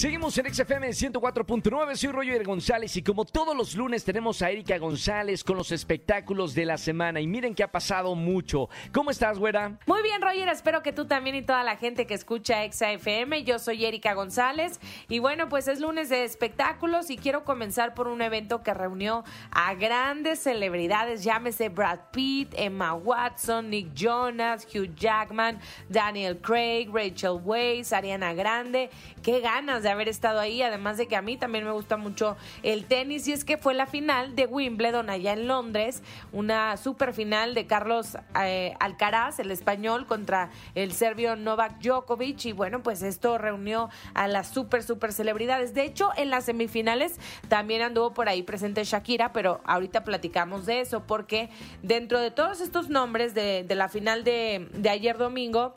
Seguimos en XFM 104.9, soy Roger González y como todos los lunes tenemos a Erika González con los espectáculos de la semana y miren que ha pasado mucho. ¿Cómo estás, güera? Muy bien, Roger, espero que tú también y toda la gente que escucha XFM. Yo soy Erika González y bueno, pues es lunes de espectáculos y quiero comenzar por un evento que reunió a grandes celebridades, llámese Brad Pitt, Emma Watson, Nick Jonas, Hugh Jackman, Daniel Craig, Rachel Weisz, Ariana Grande. Qué ganas de haber estado ahí, además de que a mí también me gusta mucho el tenis y es que fue la final de Wimbledon allá en Londres, una super final de Carlos eh, Alcaraz, el español, contra el serbio Novak Djokovic y bueno, pues esto reunió a las super, super celebridades. De hecho, en las semifinales también anduvo por ahí presente Shakira, pero ahorita platicamos de eso porque dentro de todos estos nombres de, la final de ayer domingo,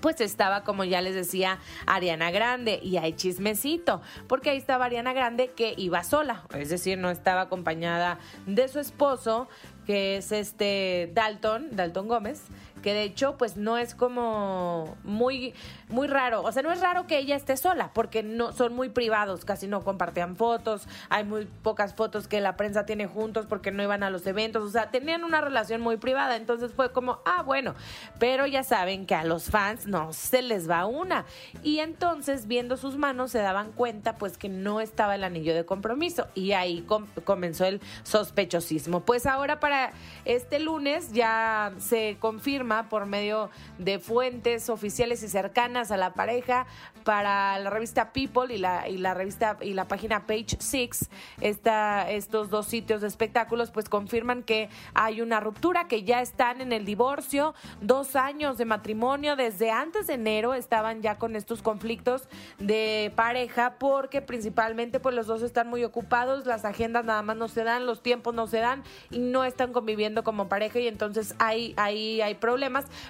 pues estaba, como ya les decía, Ariana Grande y hay chismecito, porque ahí estaba Ariana Grande que iba sola, es decir, no estaba acompañada de su esposo, que es este Dalton, Dalton Gómez, que de hecho pues no es como muy muy raro, o sea, no es raro que ella esté sola, porque no son muy privados, casi no compartían fotos, hay muy pocas fotos que la prensa tiene juntos porque no iban a los eventos, o sea, tenían una relación muy privada, entonces fue como, ah, bueno, pero ya saben que a los fans no se les va una. Y entonces, viendo sus manos, se daban cuenta pues que no estaba el anillo de compromiso. Y ahí comenzó el sospechosismo. Pues ahora para este lunes ya se confirma por medio de fuentes oficiales y cercanas a la pareja para la revista People y la, y la revista y la página Page Six, esta, estos dos sitios de espectáculos, pues confirman que hay una ruptura, que ya están en el divorcio, dos años de matrimonio, desde antes de enero estaban ya con estos conflictos de pareja, porque principalmente pues los dos están muy ocupados, las agendas nada más no se dan, los tiempos no se dan y no están conviviendo como pareja y entonces ahí, ahí hay problemas,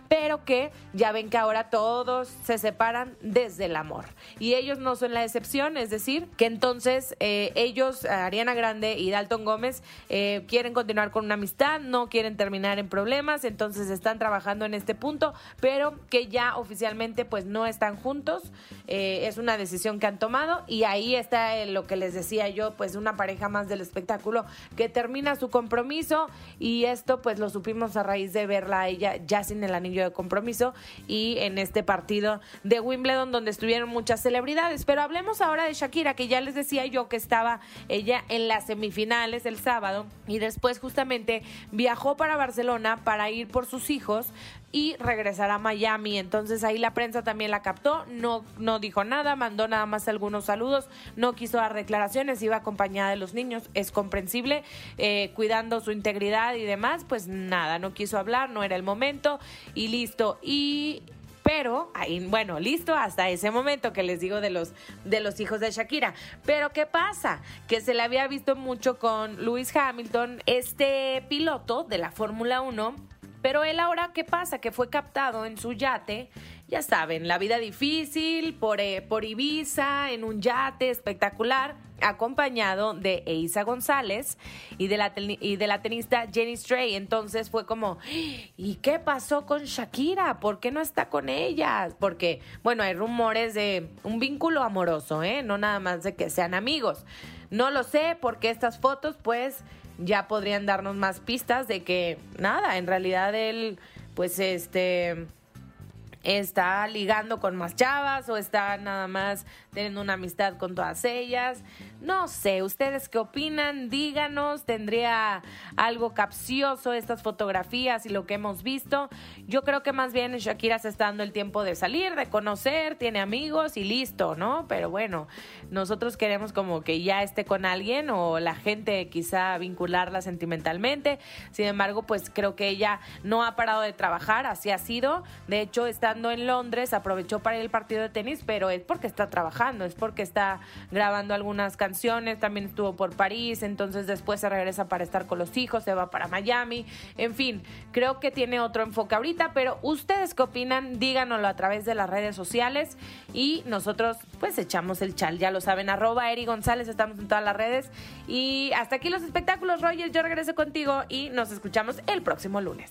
pero que ya ven que ahora todos se separan desde la amor. Y ellos no son la excepción, es decir, que entonces eh, ellos, Ariana Grande y Dalton Gómez, eh, quieren continuar con una amistad, no quieren terminar en problemas, entonces están trabajando en este punto, pero que ya oficialmente pues no están juntos, eh, es una decisión que han tomado y ahí está lo que les decía yo, pues una pareja más del espectáculo que termina su compromiso y esto pues lo supimos a raíz de verla a ella ya sin el anillo de compromiso y en este partido de Wimbledon donde estuvieron muchas celebridades. Pero hablemos ahora de Shakira, que ya les decía yo que estaba ella en las semifinales el sábado y después justamente viajó para Barcelona para ir por sus hijos y regresar a Miami. Entonces ahí la prensa también la captó, no, no dijo nada, mandó nada más algunos saludos, no quiso dar declaraciones, iba acompañada de los niños, es comprensible, eh, cuidando su integridad y demás, pues nada, no quiso hablar, no era el momento y listo. Y pero, ahí, bueno, listo hasta ese momento que les digo de los, de los hijos de Shakira. Pero, ¿qué pasa? Que se le había visto mucho con Lewis Hamilton, este piloto de la Fórmula 1. Pero él ahora, ¿qué pasa? Que fue captado en su yate ya saben, la vida difícil por, eh, por Ibiza, en un yate espectacular, acompañado de Eiza González y de, la y de la tenista Jenny Stray. Entonces fue como, ¿y qué pasó con Shakira? ¿Por qué no está con ella? Porque, bueno, hay rumores de un vínculo amoroso, ¿eh? No nada más de que sean amigos. No lo sé, porque estas fotos, pues, ya podrían darnos más pistas de que, nada, en realidad él, pues, este está ligando con más chavas o está nada más teniendo una amistad con todas ellas. No sé, ¿ustedes qué opinan? Díganos, tendría algo capcioso estas fotografías y lo que hemos visto. Yo creo que más bien Shakira se está dando el tiempo de salir, de conocer, tiene amigos y listo, ¿no? Pero bueno, nosotros queremos como que ya esté con alguien o la gente quizá vincularla sentimentalmente. Sin embargo, pues creo que ella no ha parado de trabajar, así ha sido. De hecho, está en Londres aprovechó para ir al partido de tenis, pero es porque está trabajando, es porque está grabando algunas canciones, también estuvo por París, entonces después se regresa para estar con los hijos, se va para Miami, en fin, creo que tiene otro enfoque ahorita, pero ustedes qué opinan, díganoslo a través de las redes sociales y nosotros pues echamos el chal, ya lo saben, arroba Eri González, estamos en todas las redes y hasta aquí los espectáculos, Roger, yo regreso contigo y nos escuchamos el próximo lunes.